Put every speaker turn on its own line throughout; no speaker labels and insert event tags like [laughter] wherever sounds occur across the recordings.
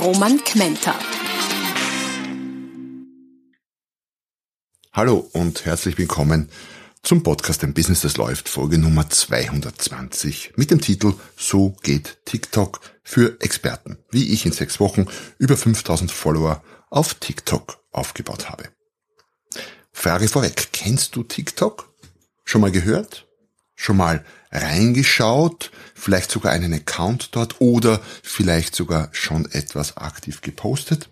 Roman Kmenter.
Hallo und herzlich willkommen zum Podcast Ein Business, das läuft, Folge Nummer 220 mit dem Titel So geht TikTok für Experten, wie ich in sechs Wochen über 5000 Follower auf TikTok aufgebaut habe. Frage vorweg, kennst du TikTok? Schon mal gehört? Schon mal reingeschaut? Vielleicht sogar einen Account dort oder vielleicht sogar schon etwas aktiv gepostet?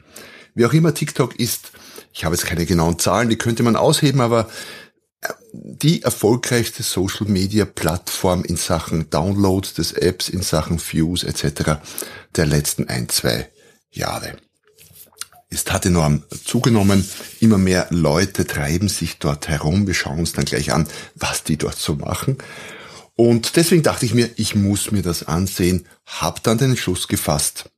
Wie auch immer TikTok ist, ich habe jetzt keine genauen Zahlen, die könnte man ausheben, aber äh, die erfolgreichste Social Media Plattform in Sachen Downloads des Apps, in Sachen Views etc. der letzten ein, zwei Jahre. Es hat enorm zugenommen. Immer mehr Leute treiben sich dort herum. Wir schauen uns dann gleich an, was die dort so machen. Und deswegen dachte ich mir, ich muss mir das ansehen, Hab dann den Entschluss gefasst,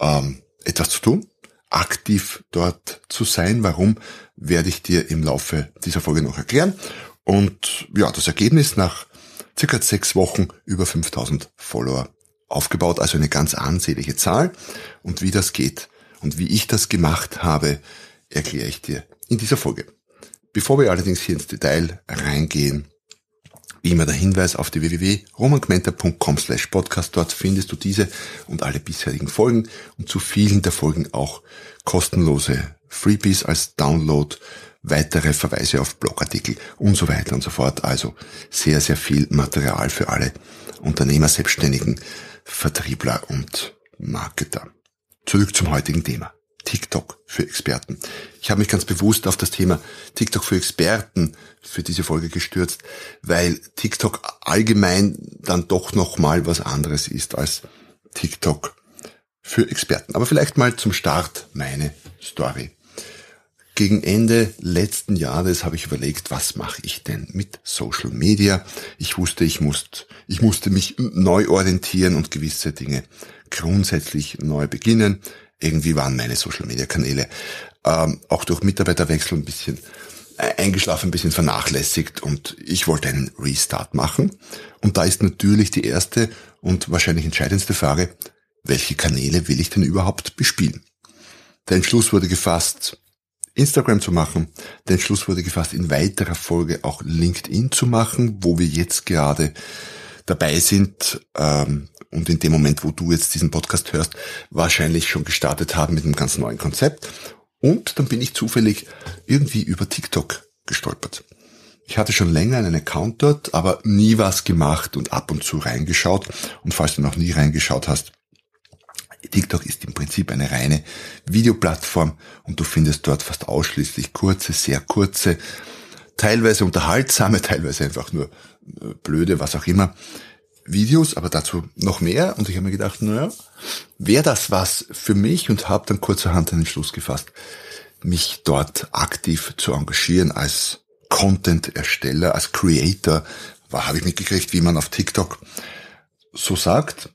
ähm, etwas zu tun, aktiv dort zu sein. Warum, werde ich dir im Laufe dieser Folge noch erklären. Und ja, das Ergebnis nach circa sechs Wochen über 5000 Follower aufgebaut, also eine ganz ansehnliche Zahl. Und wie das geht und wie ich das gemacht habe, erkläre ich dir in dieser Folge. Bevor wir allerdings hier ins Detail reingehen, wie immer der Hinweis auf die www.romangmenta.com slash podcast. Dort findest du diese und alle bisherigen Folgen und zu vielen der Folgen auch kostenlose Freebies als Download, weitere Verweise auf Blogartikel und so weiter und so fort. Also sehr, sehr viel Material für alle Unternehmer, Selbstständigen, Vertriebler und Marketer. Zurück zum heutigen Thema. TikTok für Experten. Ich habe mich ganz bewusst auf das Thema TikTok für Experten für diese Folge gestürzt, weil TikTok allgemein dann doch noch mal was anderes ist als TikTok für Experten. Aber vielleicht mal zum Start meine Story. Gegen Ende letzten Jahres habe ich überlegt, was mache ich denn mit Social Media? Ich wusste, ich musste, ich musste mich neu orientieren und gewisse Dinge grundsätzlich neu beginnen. Irgendwie waren meine Social Media Kanäle ähm, auch durch Mitarbeiterwechsel ein bisschen eingeschlafen, ein bisschen vernachlässigt und ich wollte einen Restart machen. Und da ist natürlich die erste und wahrscheinlich entscheidendste Frage, welche Kanäle will ich denn überhaupt bespielen? Der Entschluss wurde gefasst, Instagram zu machen. Der Entschluss wurde gefasst, in weiterer Folge auch LinkedIn zu machen, wo wir jetzt gerade dabei sind ähm, und in dem Moment, wo du jetzt diesen Podcast hörst, wahrscheinlich schon gestartet haben mit einem ganz neuen Konzept. Und dann bin ich zufällig irgendwie über TikTok gestolpert. Ich hatte schon länger einen Account dort, aber nie was gemacht und ab und zu reingeschaut. Und falls du noch nie reingeschaut hast, TikTok ist im Prinzip eine reine Videoplattform und du findest dort fast ausschließlich kurze, sehr kurze, teilweise unterhaltsame, [laughs] teilweise einfach nur äh, blöde, was auch immer, Videos, aber dazu noch mehr. Und ich habe mir gedacht, naja, wäre das was für mich und habe dann kurzerhand einen Schluss gefasst, mich dort aktiv zu engagieren als Content-Ersteller, als Creator. Habe ich mitgekriegt, wie man auf TikTok so sagt.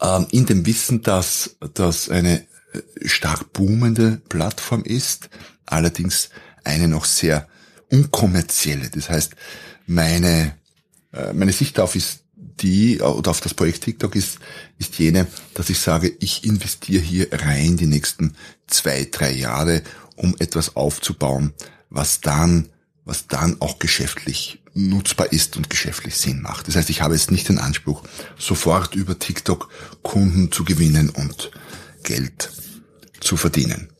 Ähm, in dem Wissen, dass das eine äh, stark boomende Plattform ist, allerdings eine noch sehr unkommerzielle. Das heißt, meine, äh, meine Sicht darauf ist die, oder auf das Projekt TikTok ist, ist jene, dass ich sage, ich investiere hier rein die nächsten zwei, drei Jahre, um etwas aufzubauen, was dann, was dann auch geschäftlich nutzbar ist und geschäftlich Sinn macht. Das heißt, ich habe jetzt nicht den Anspruch, sofort über TikTok Kunden zu gewinnen und Geld zu verdienen.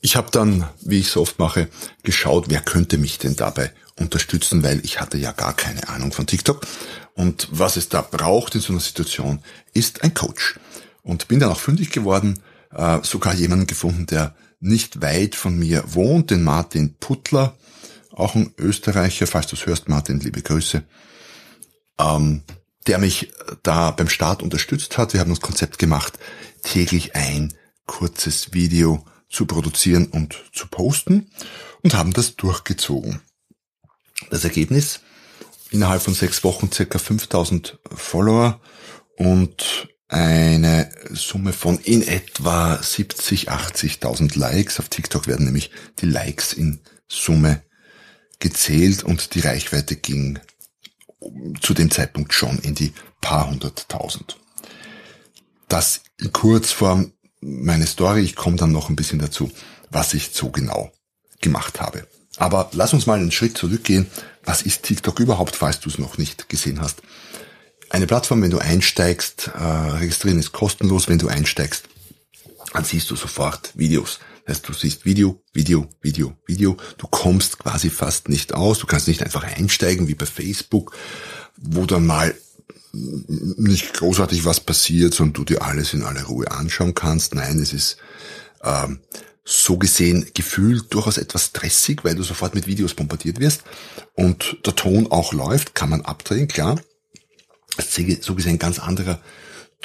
Ich habe dann, wie ich so oft mache, geschaut, wer könnte mich denn dabei unterstützen, weil ich hatte ja gar keine Ahnung von TikTok. Und was es da braucht in so einer Situation, ist ein Coach. Und bin dann auch fündig geworden, äh, sogar jemanden gefunden, der nicht weit von mir wohnt, den Martin Puttler, auch ein Österreicher, falls du es hörst, Martin, liebe Grüße. Ähm, der mich da beim Start unterstützt hat. Wir haben das Konzept gemacht, täglich ein kurzes Video zu produzieren und zu posten und haben das durchgezogen. Das Ergebnis, innerhalb von sechs Wochen circa 5000 Follower und eine Summe von in etwa 70, 80.000 Likes. Auf TikTok werden nämlich die Likes in Summe gezählt und die Reichweite ging zu dem Zeitpunkt schon in die paar hunderttausend. Das in Kurzform meine Story. Ich komme dann noch ein bisschen dazu, was ich so genau gemacht habe. Aber lass uns mal einen Schritt zurückgehen. Was ist TikTok überhaupt, falls du es noch nicht gesehen hast? Eine Plattform, wenn du einsteigst, äh, registrieren ist kostenlos. Wenn du einsteigst, dann siehst du sofort Videos. Heißt, du siehst Video, Video, Video, Video. Du kommst quasi fast nicht aus. Du kannst nicht einfach einsteigen wie bei Facebook, wo dann mal nicht großartig was passiert, sondern du dir alles in aller Ruhe anschauen kannst. Nein, es ist ähm, so gesehen gefühlt durchaus etwas stressig, weil du sofort mit Videos bombardiert wirst und der Ton auch läuft, kann man abdrehen, klar. So gesehen ganz anderer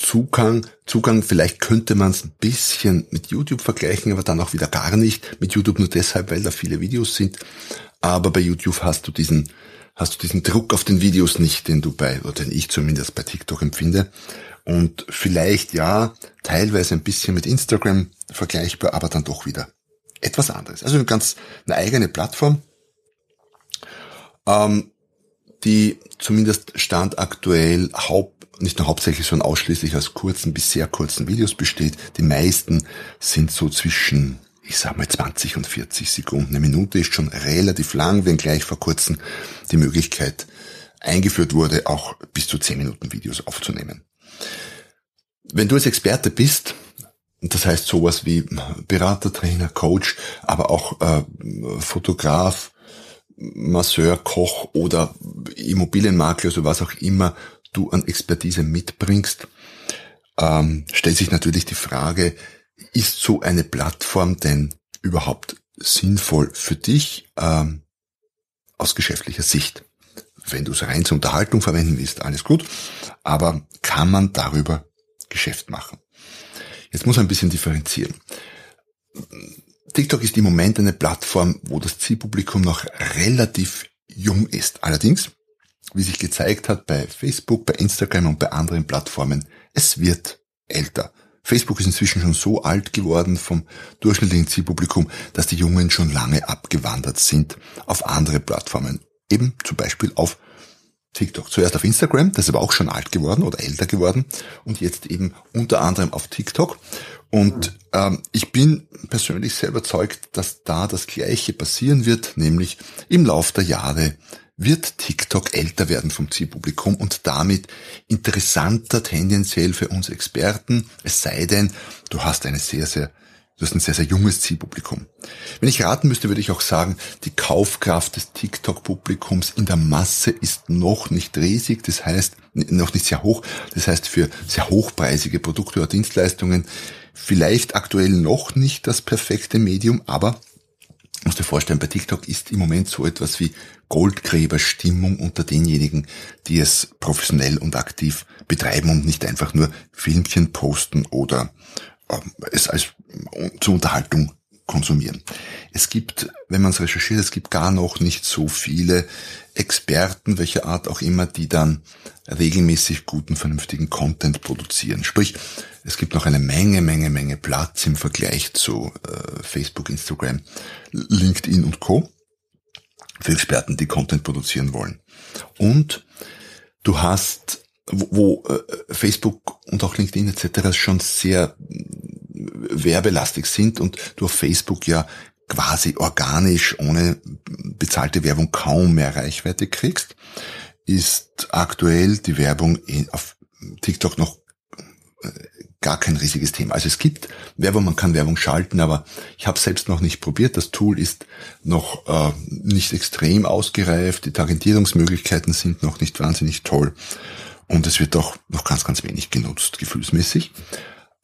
Zugang. Zugang, vielleicht könnte man es ein bisschen mit YouTube vergleichen, aber dann auch wieder gar nicht. Mit YouTube nur deshalb, weil da viele Videos sind. Aber bei YouTube hast du diesen hast du diesen Druck auf den Videos nicht, den du bei, oder den ich zumindest bei TikTok empfinde. Und vielleicht ja, teilweise ein bisschen mit Instagram vergleichbar, aber dann doch wieder etwas anderes. Also eine ganz eine eigene Plattform, ähm, die zumindest stand aktuell haupt, nicht nur hauptsächlich, sondern ausschließlich aus kurzen bis sehr kurzen Videos besteht. Die meisten sind so zwischen ich sag mal 20 und 40 Sekunden. Eine Minute ist schon relativ lang, wenngleich vor kurzem die Möglichkeit eingeführt wurde, auch bis zu 10 Minuten Videos aufzunehmen. Wenn du als Experte bist, das heißt sowas wie Berater, Trainer, Coach, aber auch äh, Fotograf, Masseur, Koch oder Immobilienmakler, also was auch immer du an Expertise mitbringst, ähm, stellt sich natürlich die Frage, ist so eine Plattform denn überhaupt sinnvoll für dich ähm, aus geschäftlicher Sicht? Wenn du es rein zur Unterhaltung verwenden willst, alles gut. Aber kann man darüber Geschäft machen? Jetzt muss man ein bisschen differenzieren. TikTok ist im Moment eine Plattform, wo das Zielpublikum noch relativ jung ist. Allerdings, wie sich gezeigt hat bei Facebook, bei Instagram und bei anderen Plattformen, es wird älter. Facebook ist inzwischen schon so alt geworden vom durchschnittlichen Zielpublikum, dass die Jungen schon lange abgewandert sind auf andere Plattformen. Eben zum Beispiel auf TikTok. Zuerst auf Instagram, das ist aber auch schon alt geworden oder älter geworden und jetzt eben unter anderem auf TikTok. Und ähm, ich bin persönlich sehr überzeugt, dass da das Gleiche passieren wird, nämlich im Lauf der Jahre wird TikTok älter werden vom Zielpublikum und damit interessanter tendenziell für uns Experten, es sei denn, du hast eine sehr, sehr Du hast ein sehr, sehr junges Zielpublikum. Wenn ich raten müsste, würde ich auch sagen, die Kaufkraft des TikTok-Publikums in der Masse ist noch nicht riesig, das heißt, noch nicht sehr hoch. Das heißt, für sehr hochpreisige Produkte oder Dienstleistungen vielleicht aktuell noch nicht das perfekte Medium, aber musst dir vorstellen, bei TikTok ist im Moment so etwas wie Goldgräberstimmung unter denjenigen, die es professionell und aktiv betreiben und nicht einfach nur Filmchen posten oder ähm, es als zur Unterhaltung konsumieren. Es gibt, wenn man es recherchiert, es gibt gar noch nicht so viele Experten, welcher Art auch immer, die dann regelmäßig guten, vernünftigen Content produzieren. Sprich, es gibt noch eine Menge, Menge, Menge Platz im Vergleich zu äh, Facebook, Instagram, LinkedIn und Co. für Experten, die Content produzieren wollen. Und du hast, wo, wo äh, Facebook und auch LinkedIn etc. schon sehr werbelastig sind und du auf Facebook ja quasi organisch ohne bezahlte Werbung kaum mehr Reichweite kriegst, ist aktuell die Werbung auf TikTok noch äh, gar kein riesiges Thema. Also es gibt Werbung, man kann Werbung schalten, aber ich habe selbst noch nicht probiert. Das Tool ist noch äh, nicht extrem ausgereift, die Targetierungsmöglichkeiten sind noch nicht wahnsinnig toll und es wird auch noch ganz, ganz wenig genutzt, gefühlsmäßig.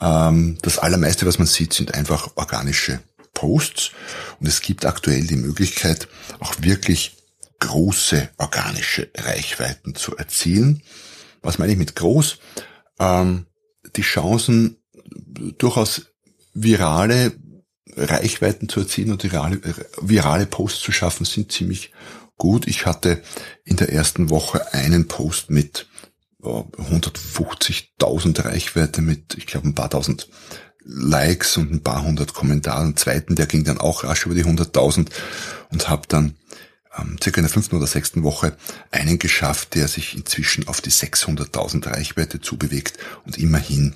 Ähm, das allermeiste, was man sieht, sind einfach organische Posts und es gibt aktuell die Möglichkeit, auch wirklich große organische Reichweiten zu erzielen. Was meine ich mit groß? Ähm, die Chancen durchaus virale Reichweiten zu erzielen und virale, virale Posts zu schaffen, sind ziemlich gut. Ich hatte in der ersten Woche einen Post mit 150.000 Reichweite mit, ich glaube, ein paar tausend Likes und ein paar hundert Kommentaren. zweiten, der ging dann auch rasch über die 100.000 und habe dann ähm, circa in der fünften oder sechsten Woche einen geschafft, der sich inzwischen auf die 600.000 Reichweite zubewegt und immerhin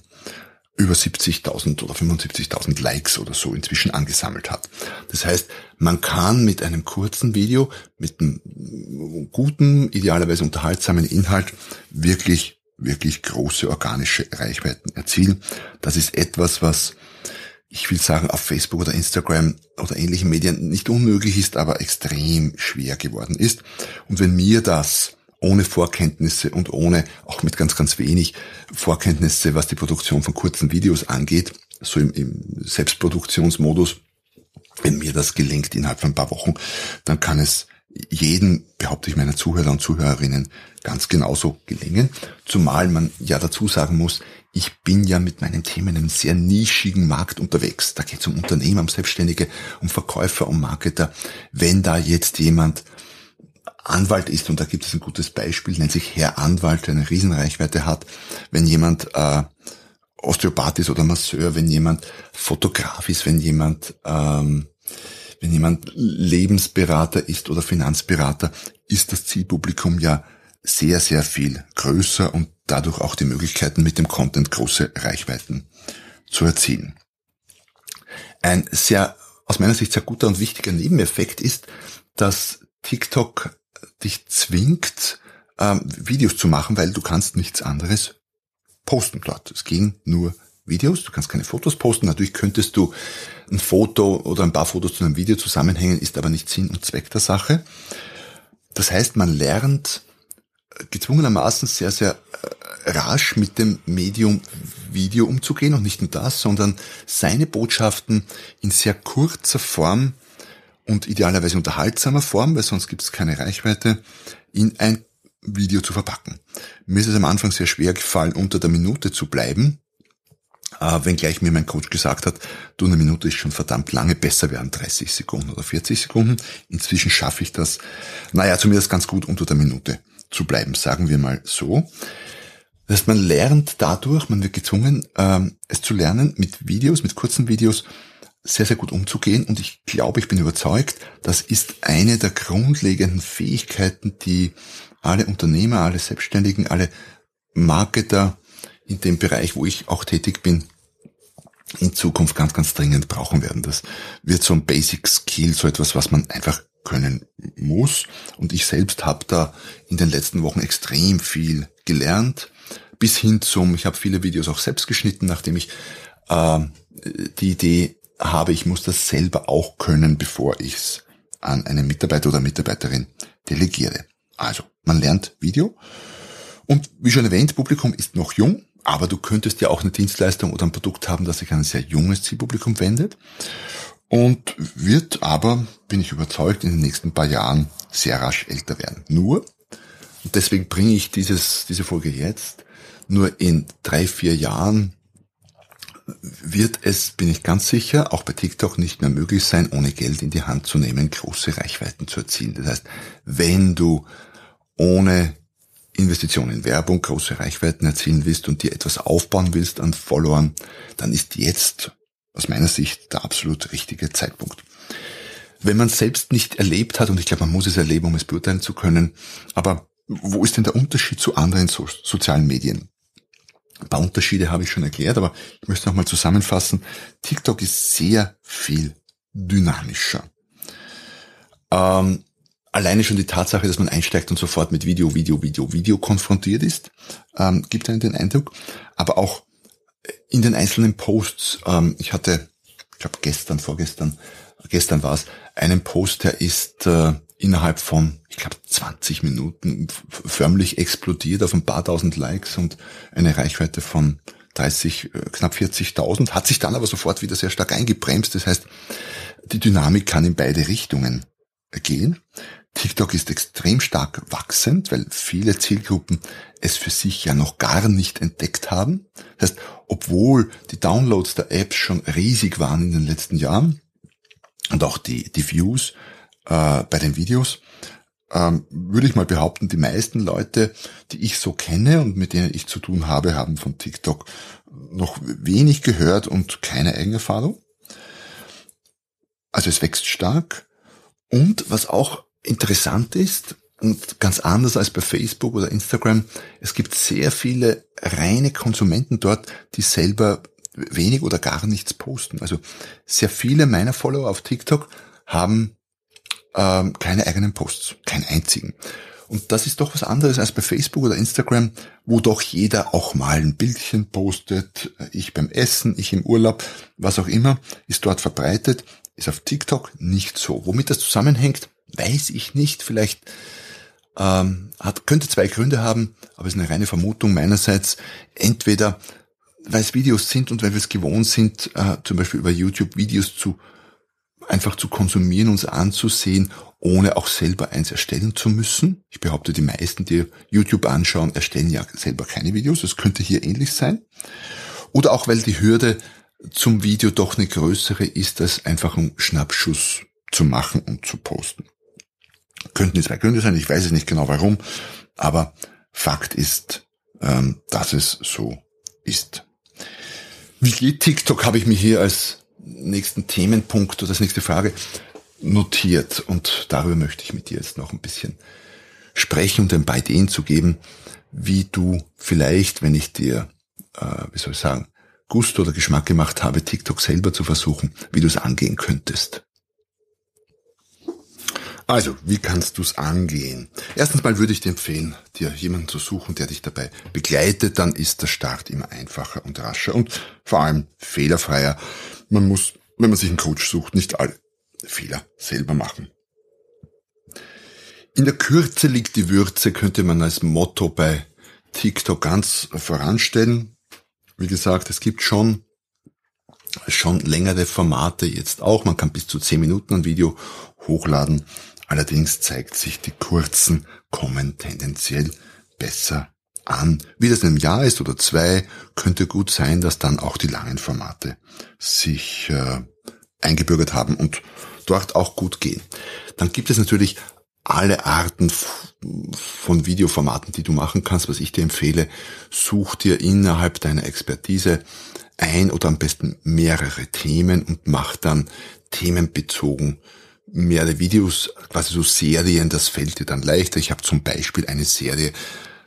über 70.000 oder 75.000 Likes oder so inzwischen angesammelt hat. Das heißt, man kann mit einem kurzen Video, mit einem guten, idealerweise unterhaltsamen Inhalt wirklich, wirklich große organische Reichweiten erzielen. Das ist etwas, was ich will sagen, auf Facebook oder Instagram oder ähnlichen Medien nicht unmöglich ist, aber extrem schwer geworden ist. Und wenn mir das ohne Vorkenntnisse und ohne, auch mit ganz, ganz wenig Vorkenntnisse, was die Produktion von kurzen Videos angeht, so im, im Selbstproduktionsmodus, wenn mir das gelingt innerhalb von ein paar Wochen, dann kann es jeden, behaupte ich, meiner Zuhörer und Zuhörerinnen ganz genauso gelingen. Zumal man ja dazu sagen muss, ich bin ja mit meinen Themen einem sehr nischigen Markt unterwegs. Da geht es um Unternehmer, um Selbstständige, um Verkäufer, um Marketer. Wenn da jetzt jemand Anwalt ist, und da gibt es ein gutes Beispiel, nennt sich Herr Anwalt, der eine Riesenreichweite hat, wenn jemand äh, Osteopath ist oder Masseur, wenn jemand Fotograf ist, wenn jemand ähm, wenn jemand Lebensberater ist oder Finanzberater, ist das Zielpublikum ja sehr, sehr viel größer und dadurch auch die Möglichkeiten mit dem Content große Reichweiten zu erzielen. Ein sehr, aus meiner Sicht sehr guter und wichtiger Nebeneffekt ist, dass TikTok dich zwingt, ähm, Videos zu machen, weil du kannst nichts anderes posten dort. Es gehen nur Videos, du kannst keine Fotos posten. Natürlich könntest du ein Foto oder ein paar Fotos zu einem Video zusammenhängen, ist aber nicht Sinn und Zweck der Sache. Das heißt, man lernt gezwungenermaßen sehr, sehr äh, rasch mit dem Medium Video umzugehen und nicht nur das, sondern seine Botschaften in sehr kurzer Form und idealerweise unterhaltsamer Form, weil sonst gibt es keine Reichweite, in ein Video zu verpacken. Mir ist es am Anfang sehr schwer gefallen, unter der Minute zu bleiben, äh, wenngleich mir mein Coach gesagt hat, du, eine Minute ist schon verdammt lange, besser wären 30 Sekunden oder 40 Sekunden. Inzwischen schaffe ich das, naja, zumindest ganz gut unter der Minute zu bleiben, sagen wir mal so. Das heißt, man lernt dadurch, man wird gezwungen, ähm, es zu lernen, mit Videos, mit kurzen Videos sehr, sehr gut umzugehen. Und ich glaube, ich bin überzeugt, das ist eine der grundlegenden Fähigkeiten, die alle Unternehmer, alle Selbstständigen, alle Marketer in dem Bereich, wo ich auch tätig bin, in Zukunft ganz, ganz dringend brauchen werden. Das wird so ein Basic Skill, so etwas, was man einfach können muss. Und ich selbst habe da in den letzten Wochen extrem viel gelernt. Bis hin zum, ich habe viele Videos auch selbst geschnitten, nachdem ich äh, die Idee habe, ich muss das selber auch können, bevor ich es an einen Mitarbeiter oder Mitarbeiterin delegiere. Also, man lernt Video. Und wie schon erwähnt, Publikum ist noch jung, aber du könntest ja auch eine Dienstleistung oder ein Produkt haben, das sich an ein sehr junges Zielpublikum wendet und wird aber, bin ich überzeugt, in den nächsten paar Jahren sehr rasch älter werden. Nur, und deswegen bringe ich dieses, diese Folge jetzt, nur in drei, vier Jahren wird es, bin ich ganz sicher, auch bei TikTok nicht mehr möglich sein, ohne Geld in die Hand zu nehmen, große Reichweiten zu erzielen. Das heißt, wenn du ohne Investitionen in Werbung große Reichweiten erzielen willst und dir etwas aufbauen willst an Followern, dann ist jetzt aus meiner Sicht der absolut richtige Zeitpunkt. Wenn man selbst nicht erlebt hat, und ich glaube, man muss es erleben, um es beurteilen zu können, aber wo ist denn der Unterschied zu anderen so sozialen Medien? Ein paar Unterschiede habe ich schon erklärt, aber ich möchte nochmal zusammenfassen. TikTok ist sehr viel dynamischer. Ähm, alleine schon die Tatsache, dass man einsteigt und sofort mit Video, Video, Video, Video konfrontiert ist, ähm, gibt einen den Eindruck. Aber auch in den einzelnen Posts, ähm, ich hatte, ich glaube gestern, vorgestern, gestern war es, einen Post, der ist äh, innerhalb von, ich glaube, 20 Minuten förmlich explodiert auf ein paar tausend Likes und eine Reichweite von 30, äh, knapp 40.000, hat sich dann aber sofort wieder sehr stark eingebremst. Das heißt, die Dynamik kann in beide Richtungen gehen. TikTok ist extrem stark wachsend, weil viele Zielgruppen es für sich ja noch gar nicht entdeckt haben. Das heißt, obwohl die Downloads der Apps schon riesig waren in den letzten Jahren und auch die, die Views äh, bei den Videos, ähm, würde ich mal behaupten, die meisten Leute, die ich so kenne und mit denen ich zu tun habe, haben von TikTok noch wenig gehört und keine Eigenerfahrung. Also es wächst stark. Und was auch interessant ist und ganz anders als bei Facebook oder Instagram, es gibt sehr viele reine Konsumenten dort, die selber wenig oder gar nichts posten. Also sehr viele meiner Follower auf TikTok haben ähm, keine eigenen Posts, keinen einzigen. Und das ist doch was anderes als bei Facebook oder Instagram, wo doch jeder auch mal ein Bildchen postet, ich beim Essen, ich im Urlaub, was auch immer, ist dort verbreitet, ist auf TikTok nicht so. Womit das zusammenhängt, weiß ich nicht. Vielleicht ähm, hat, könnte zwei Gründe haben, aber es ist eine reine Vermutung meinerseits. Entweder weil es Videos sind und weil wir es gewohnt sind, äh, zum Beispiel über YouTube Videos zu einfach zu konsumieren, uns anzusehen, ohne auch selber eins erstellen zu müssen. Ich behaupte, die meisten, die YouTube anschauen, erstellen ja selber keine Videos. Das könnte hier ähnlich sein. Oder auch, weil die Hürde zum Video doch eine größere ist, als einfach einen Schnappschuss zu machen und zu posten. Könnten die zwei Gründe sein, ich weiß es nicht genau warum, aber Fakt ist, ähm, dass es so ist. Wie geht TikTok, habe ich mir hier als nächsten Themenpunkt oder als nächste Frage notiert und darüber möchte ich mit dir jetzt noch ein bisschen sprechen, um ein paar Ideen zu geben, wie du vielleicht, wenn ich dir, äh, wie soll ich sagen, Gusto oder Geschmack gemacht habe, TikTok selber zu versuchen, wie du es angehen könntest. Also, wie kannst du es angehen? Erstens mal würde ich dir empfehlen, dir jemanden zu suchen, der dich dabei begleitet. Dann ist der Start immer einfacher und rascher und vor allem fehlerfreier. Man muss, wenn man sich einen Coach sucht, nicht alle Fehler selber machen. In der Kürze liegt die Würze, könnte man als Motto bei TikTok ganz voranstellen. Wie gesagt, es gibt schon schon längere Formate jetzt auch. Man kann bis zu zehn Minuten ein Video hochladen. Allerdings zeigt sich, die kurzen kommen tendenziell besser an. Wie das in einem Jahr ist oder zwei, könnte gut sein, dass dann auch die langen Formate sich äh, eingebürgert haben und dort auch gut gehen. Dann gibt es natürlich alle Arten von Videoformaten, die du machen kannst. Was ich dir empfehle, such dir innerhalb deiner Expertise ein oder am besten mehrere Themen und mach dann themenbezogen mehrere Videos, quasi so Serien, das fällt dir dann leichter. Ich habe zum Beispiel eine Serie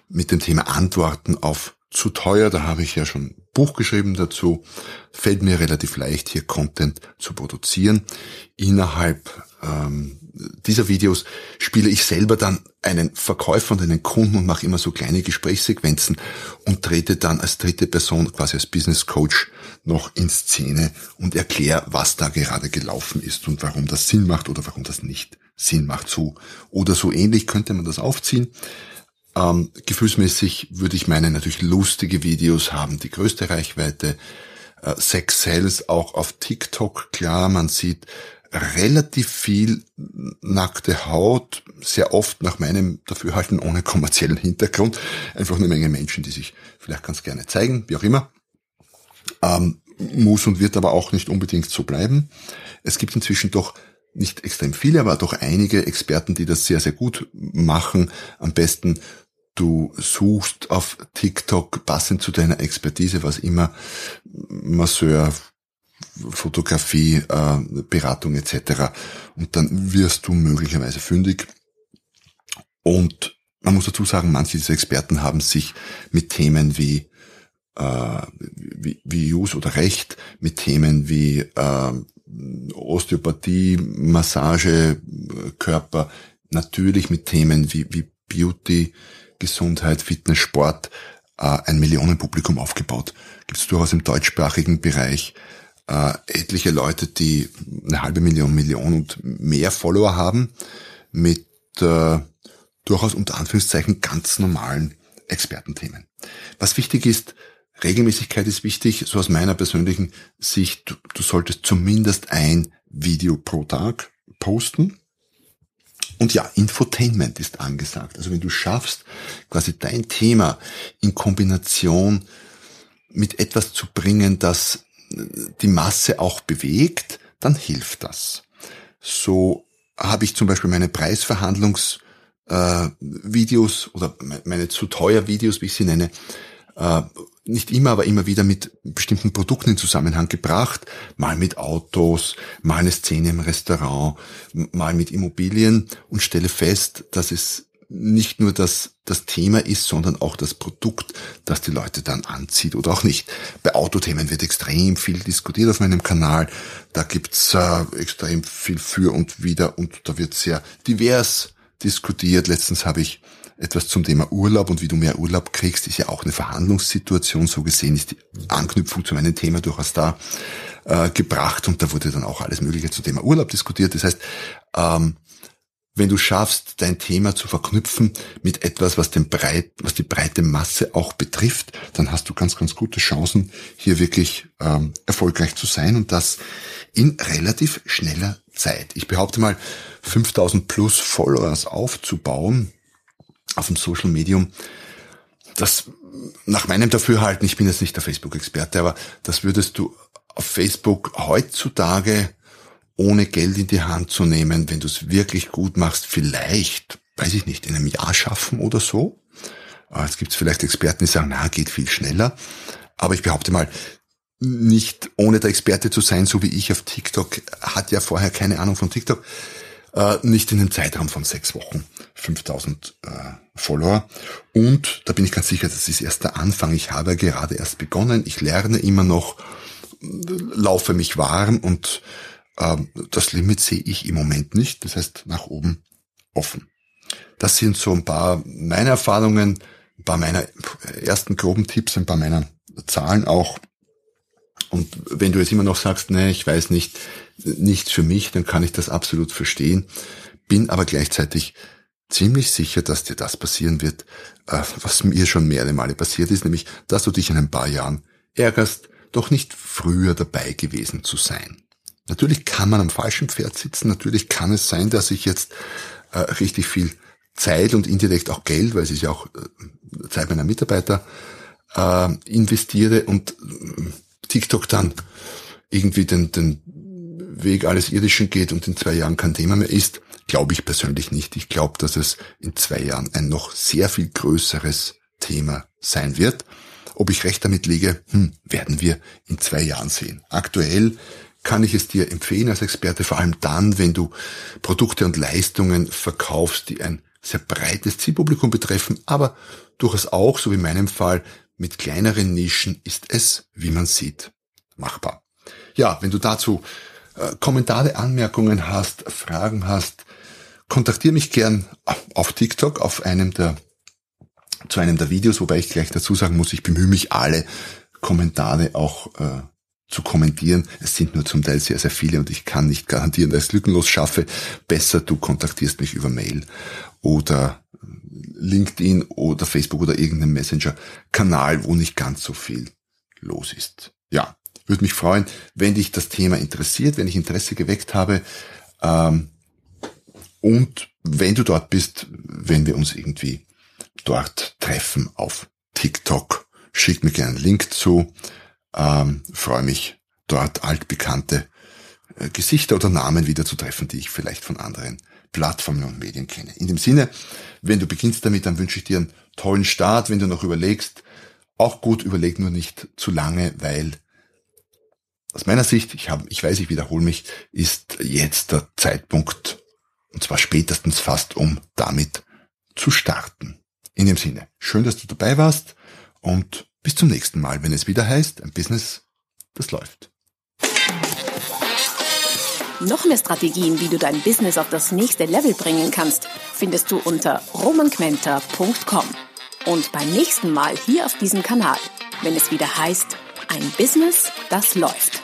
mit dem Thema Antworten auf zu teuer, da habe ich ja schon ein Buch geschrieben dazu. Fällt mir relativ leicht, hier Content zu produzieren. Innerhalb ähm, dieser Videos spiele ich selber dann einen Verkäufer und einen Kunden und mache immer so kleine Gesprächssequenzen und trete dann als dritte Person, quasi als Business Coach, noch in Szene und erkläre, was da gerade gelaufen ist und warum das Sinn macht oder warum das nicht Sinn macht. So oder so ähnlich könnte man das aufziehen. Ähm, gefühlsmäßig würde ich meine natürlich lustige Videos haben, die größte Reichweite. Äh, Sex Sales auch auf TikTok, klar, man sieht relativ viel nackte Haut, sehr oft nach meinem Dafürhalten ohne kommerziellen Hintergrund. Einfach eine Menge Menschen, die sich vielleicht ganz gerne zeigen, wie auch immer. Ähm, muss und wird aber auch nicht unbedingt so bleiben. Es gibt inzwischen doch nicht extrem viele, aber doch einige Experten, die das sehr, sehr gut machen. Am besten du suchst auf TikTok passend zu deiner Expertise, was immer Masseur, Fotografie, äh, Beratung etc. Und dann wirst du möglicherweise fündig. Und man muss dazu sagen, manche dieser Experten haben sich mit Themen wie äh, wie, wie Use oder Recht, mit Themen wie äh, Osteopathie, Massage, Körper, natürlich mit Themen wie, wie Beauty, Gesundheit, Fitness, Sport äh, ein Millionenpublikum aufgebaut. Gibt es durchaus im deutschsprachigen Bereich äh, etliche Leute, die eine halbe Million, Million und mehr Follower haben, mit äh, durchaus unter Anführungszeichen ganz normalen Expertenthemen. Was wichtig ist, Regelmäßigkeit ist wichtig, so aus meiner persönlichen Sicht, du, du solltest zumindest ein Video pro Tag posten. Und ja, Infotainment ist angesagt. Also wenn du schaffst, quasi dein Thema in Kombination mit etwas zu bringen, das die Masse auch bewegt, dann hilft das. So habe ich zum Beispiel meine Preisverhandlungsvideos äh, oder meine zu teuer Videos, wie ich sie nenne, äh, nicht immer, aber immer wieder mit bestimmten Produkten in Zusammenhang gebracht. Mal mit Autos, mal eine Szene im Restaurant, mal mit Immobilien und stelle fest, dass es nicht nur das, das Thema ist, sondern auch das Produkt, das die Leute dann anzieht oder auch nicht. Bei Autothemen wird extrem viel diskutiert auf meinem Kanal. Da gibt's äh, extrem viel für und wider und da wird sehr divers diskutiert. Letztens habe ich etwas zum Thema Urlaub und wie du mehr Urlaub kriegst, ist ja auch eine Verhandlungssituation. So gesehen ist die Anknüpfung zu meinem Thema durchaus da äh, gebracht und da wurde dann auch alles Mögliche zum Thema Urlaub diskutiert. Das heißt, ähm, wenn du schaffst, dein Thema zu verknüpfen mit etwas, was den breit, was die breite Masse auch betrifft, dann hast du ganz, ganz gute Chancen, hier wirklich ähm, erfolgreich zu sein und das in relativ schneller Zeit. Ich behaupte mal, 5000 plus Followers aufzubauen, auf dem Social Medium, das nach meinem Dafürhalten, ich bin jetzt nicht der Facebook-Experte, aber das würdest du auf Facebook heutzutage ohne Geld in die Hand zu nehmen, wenn du es wirklich gut machst, vielleicht, weiß ich nicht, in einem Jahr schaffen oder so. Jetzt gibt es vielleicht Experten, die sagen, na, geht viel schneller. Aber ich behaupte mal, nicht ohne der Experte zu sein, so wie ich auf TikTok, hat ja vorher keine Ahnung von TikTok, äh, nicht in einem Zeitraum von sechs Wochen 5000 äh, Follower. Und da bin ich ganz sicher, das ist erst der Anfang. Ich habe gerade erst begonnen. Ich lerne immer noch, laufe mich warm und äh, das Limit sehe ich im Moment nicht. Das heißt, nach oben offen. Das sind so ein paar meiner Erfahrungen, ein paar meiner ersten groben Tipps, ein paar meiner Zahlen auch. Und wenn du jetzt immer noch sagst, nee, ich weiß nicht, nichts für mich, dann kann ich das absolut verstehen. Bin aber gleichzeitig ziemlich sicher, dass dir das passieren wird, äh, was mir schon mehrere Male passiert ist, nämlich, dass du dich in ein paar Jahren ärgerst, doch nicht früher dabei gewesen zu sein. Natürlich kann man am falschen Pferd sitzen, natürlich kann es sein, dass ich jetzt äh, richtig viel Zeit und indirekt auch Geld, weil es ist ja auch äh, Zeit meiner Mitarbeiter, investiere und TikTok dann irgendwie den, den Weg alles Irdischen geht und in zwei Jahren kein Thema mehr ist, glaube ich persönlich nicht. Ich glaube, dass es in zwei Jahren ein noch sehr viel größeres Thema sein wird. Ob ich recht damit liege, hm, werden wir in zwei Jahren sehen. Aktuell kann ich es dir empfehlen als Experte, vor allem dann, wenn du Produkte und Leistungen verkaufst, die ein sehr breites Zielpublikum betreffen, aber durchaus auch, so wie in meinem Fall, mit kleineren Nischen ist es, wie man sieht, machbar. Ja, wenn du dazu Kommentare, Anmerkungen hast, Fragen hast, kontaktiere mich gern auf TikTok, auf einem der, zu einem der Videos, wobei ich gleich dazu sagen muss, ich bemühe mich alle Kommentare auch äh, zu kommentieren. Es sind nur zum Teil sehr, sehr viele und ich kann nicht garantieren, dass ich es lückenlos schaffe. Besser, du kontaktierst mich über Mail oder LinkedIn oder Facebook oder irgendeinem Messenger-Kanal, wo nicht ganz so viel los ist. Ja, würde mich freuen, wenn dich das Thema interessiert, wenn ich Interesse geweckt habe. Ähm, und wenn du dort bist, wenn wir uns irgendwie dort treffen auf TikTok, schick mir gerne einen Link zu. Ähm, freue mich, dort altbekannte äh, Gesichter oder Namen wieder zu treffen, die ich vielleicht von anderen Plattformen und Medien kenne. In dem Sinne, wenn du beginnst damit, dann wünsche ich dir einen tollen Start. Wenn du noch überlegst, auch gut, überleg nur nicht zu lange, weil aus meiner Sicht, ich, habe, ich weiß, ich wiederhole mich, ist jetzt der Zeitpunkt, und zwar spätestens fast, um damit zu starten. In dem Sinne, schön, dass du dabei warst und bis zum nächsten Mal, wenn es wieder heißt, ein Business, das läuft.
Noch mehr Strategien, wie du dein Business auf das nächste Level bringen kannst, findest du unter romanquenter.com. Und beim nächsten Mal hier auf diesem Kanal, wenn es wieder heißt, ein Business, das läuft.